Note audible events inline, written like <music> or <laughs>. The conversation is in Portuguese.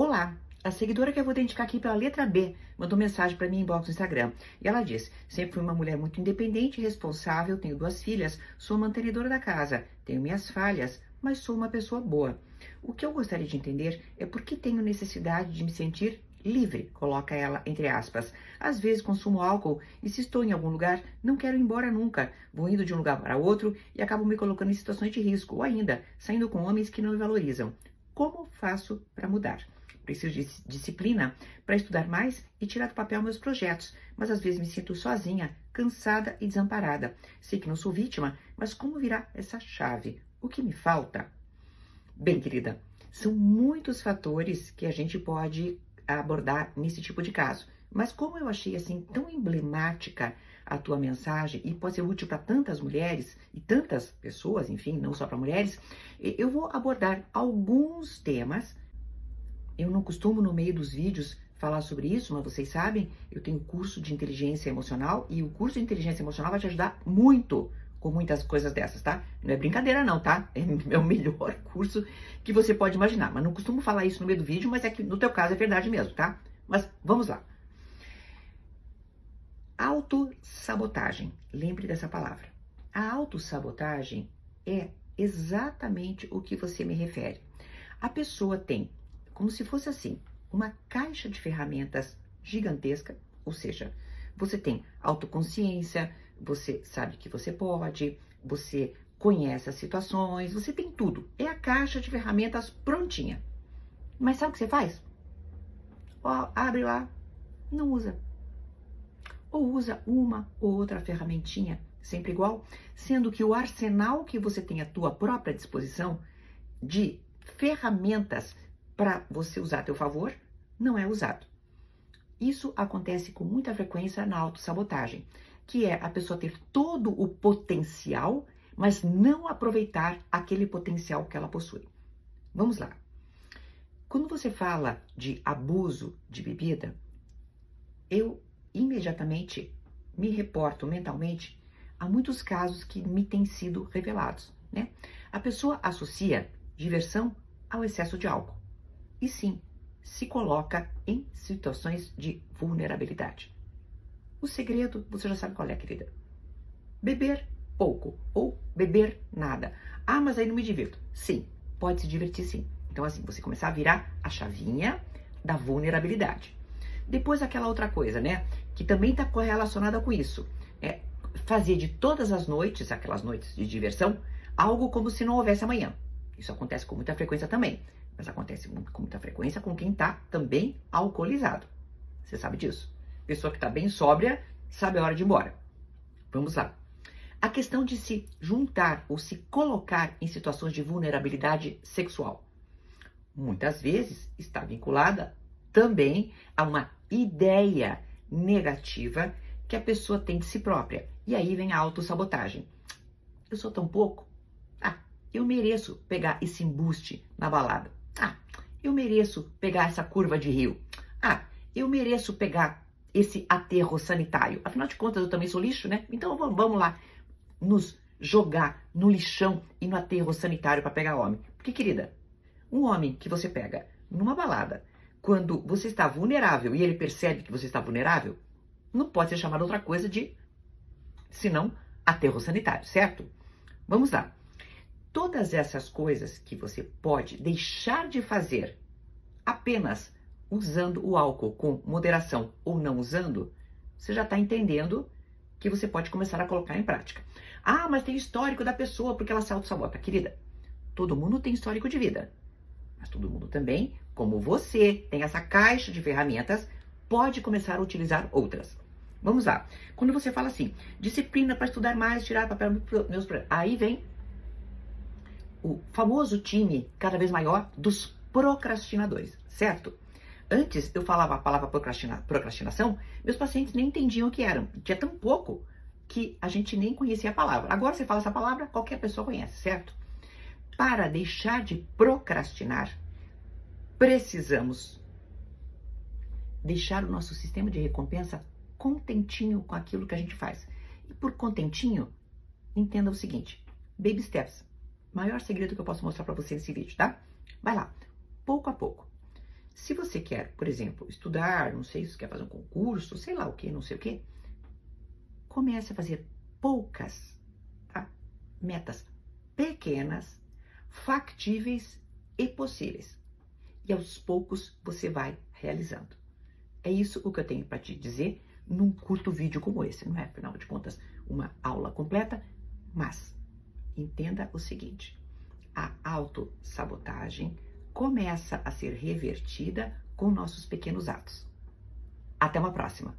Olá, a seguidora que eu vou identificar aqui pela letra B mandou mensagem para mim em inbox no Instagram. E ela diz: Sempre fui uma mulher muito independente e responsável, tenho duas filhas, sou mantenedora da casa, tenho minhas falhas, mas sou uma pessoa boa. O que eu gostaria de entender é por que tenho necessidade de me sentir livre, coloca ela entre aspas. Às vezes consumo álcool e se estou em algum lugar, não quero ir embora nunca. Vou indo de um lugar para outro e acabo me colocando em situações de risco, ou ainda saindo com homens que não me valorizam. Como faço para mudar? Preciso de disciplina para estudar mais e tirar do papel meus projetos, mas às vezes me sinto sozinha, cansada e desamparada. Sei que não sou vítima, mas como virar essa chave? O que me falta? Bem, querida, são muitos fatores que a gente pode abordar nesse tipo de caso. Mas como eu achei assim tão emblemática a tua mensagem e pode ser útil para tantas mulheres e tantas pessoas, enfim, não só para mulheres, eu vou abordar alguns temas. Eu não costumo no meio dos vídeos falar sobre isso, mas vocês sabem, eu tenho curso de inteligência emocional e o curso de inteligência emocional vai te ajudar muito com muitas coisas dessas, tá? Não é brincadeira não, tá? <laughs> É o melhor curso que você pode imaginar. Mas não costumo falar isso no meio do vídeo, mas é que no teu caso é verdade mesmo, tá? Mas vamos lá. Autossabotagem. Lembre dessa palavra. A autossabotagem é exatamente o que você me refere. A pessoa tem, como se fosse assim, uma caixa de ferramentas gigantesca, ou seja, você tem autoconsciência, você sabe que você pode, você conhece as situações, você tem tudo. É a caixa de ferramentas prontinha. Mas sabe o que você faz? Ó, abre lá, não usa ou usa uma ou outra ferramentinha, sempre igual, sendo que o arsenal que você tem à tua própria disposição de ferramentas para você usar a teu favor não é usado. Isso acontece com muita frequência na autossabotagem, que é a pessoa ter todo o potencial, mas não aproveitar aquele potencial que ela possui. Vamos lá. Quando você fala de abuso de bebida, eu imediatamente me reporto mentalmente a muitos casos que me têm sido revelados. Né? A pessoa associa diversão ao excesso de álcool. E sim, se coloca em situações de vulnerabilidade. O segredo, você já sabe qual é, querida. Beber pouco ou beber nada. Ah, mas aí não me divirto. Sim, pode se divertir sim. Então, assim, você começar a virar a chavinha da vulnerabilidade. Depois aquela outra coisa, né? Que também está correlacionada com isso. É fazer de todas as noites, aquelas noites de diversão, algo como se não houvesse amanhã. Isso acontece com muita frequência também. Mas acontece com muita frequência com quem está também alcoolizado. Você sabe disso? Pessoa que está bem sóbria sabe a hora de ir embora. Vamos lá. A questão de se juntar ou se colocar em situações de vulnerabilidade sexual. Muitas vezes está vinculada também a uma ideia negativa que a pessoa tem de si própria. E aí vem a autossabotagem. Eu sou tão pouco? Eu mereço pegar esse embuste na balada. Ah, eu mereço pegar essa curva de rio. Ah, eu mereço pegar esse aterro sanitário. Afinal de contas, eu também sou lixo, né? Então vamos lá nos jogar no lixão e no aterro sanitário para pegar homem. Porque, querida, um homem que você pega numa balada, quando você está vulnerável e ele percebe que você está vulnerável, não pode ser chamado outra coisa de senão aterro sanitário, certo? Vamos lá. Todas essas coisas que você pode deixar de fazer apenas usando o álcool com moderação ou não usando, você já está entendendo que você pode começar a colocar em prática. Ah, mas tem histórico da pessoa porque ela se auto-sabota. Querida, todo mundo tem histórico de vida. Mas todo mundo também, como você, tem essa caixa de ferramentas, pode começar a utilizar outras. Vamos lá. Quando você fala assim, disciplina para estudar mais, tirar papel meus aí vem o famoso time cada vez maior dos procrastinadores, certo? Antes eu falava a palavra procrastina, procrastinação, meus pacientes nem entendiam o que eram. Tinha tão pouco que a gente nem conhecia a palavra. Agora você fala essa palavra, qualquer pessoa conhece, certo? Para deixar de procrastinar, precisamos deixar o nosso sistema de recompensa contentinho com aquilo que a gente faz. E por contentinho, entenda o seguinte: baby steps. Maior segredo que eu posso mostrar para você nesse vídeo, tá? Vai lá, pouco a pouco. Se você quer, por exemplo, estudar, não sei se quer fazer um concurso, sei lá o que, não sei o que, comece a fazer poucas tá? metas pequenas, factíveis e possíveis. E aos poucos você vai realizando. É isso o que eu tenho para te dizer num curto vídeo como esse. Não é, afinal de contas, uma aula completa, mas entenda o seguinte: a autossabotagem começa a ser revertida com nossos pequenos atos. Até uma próxima!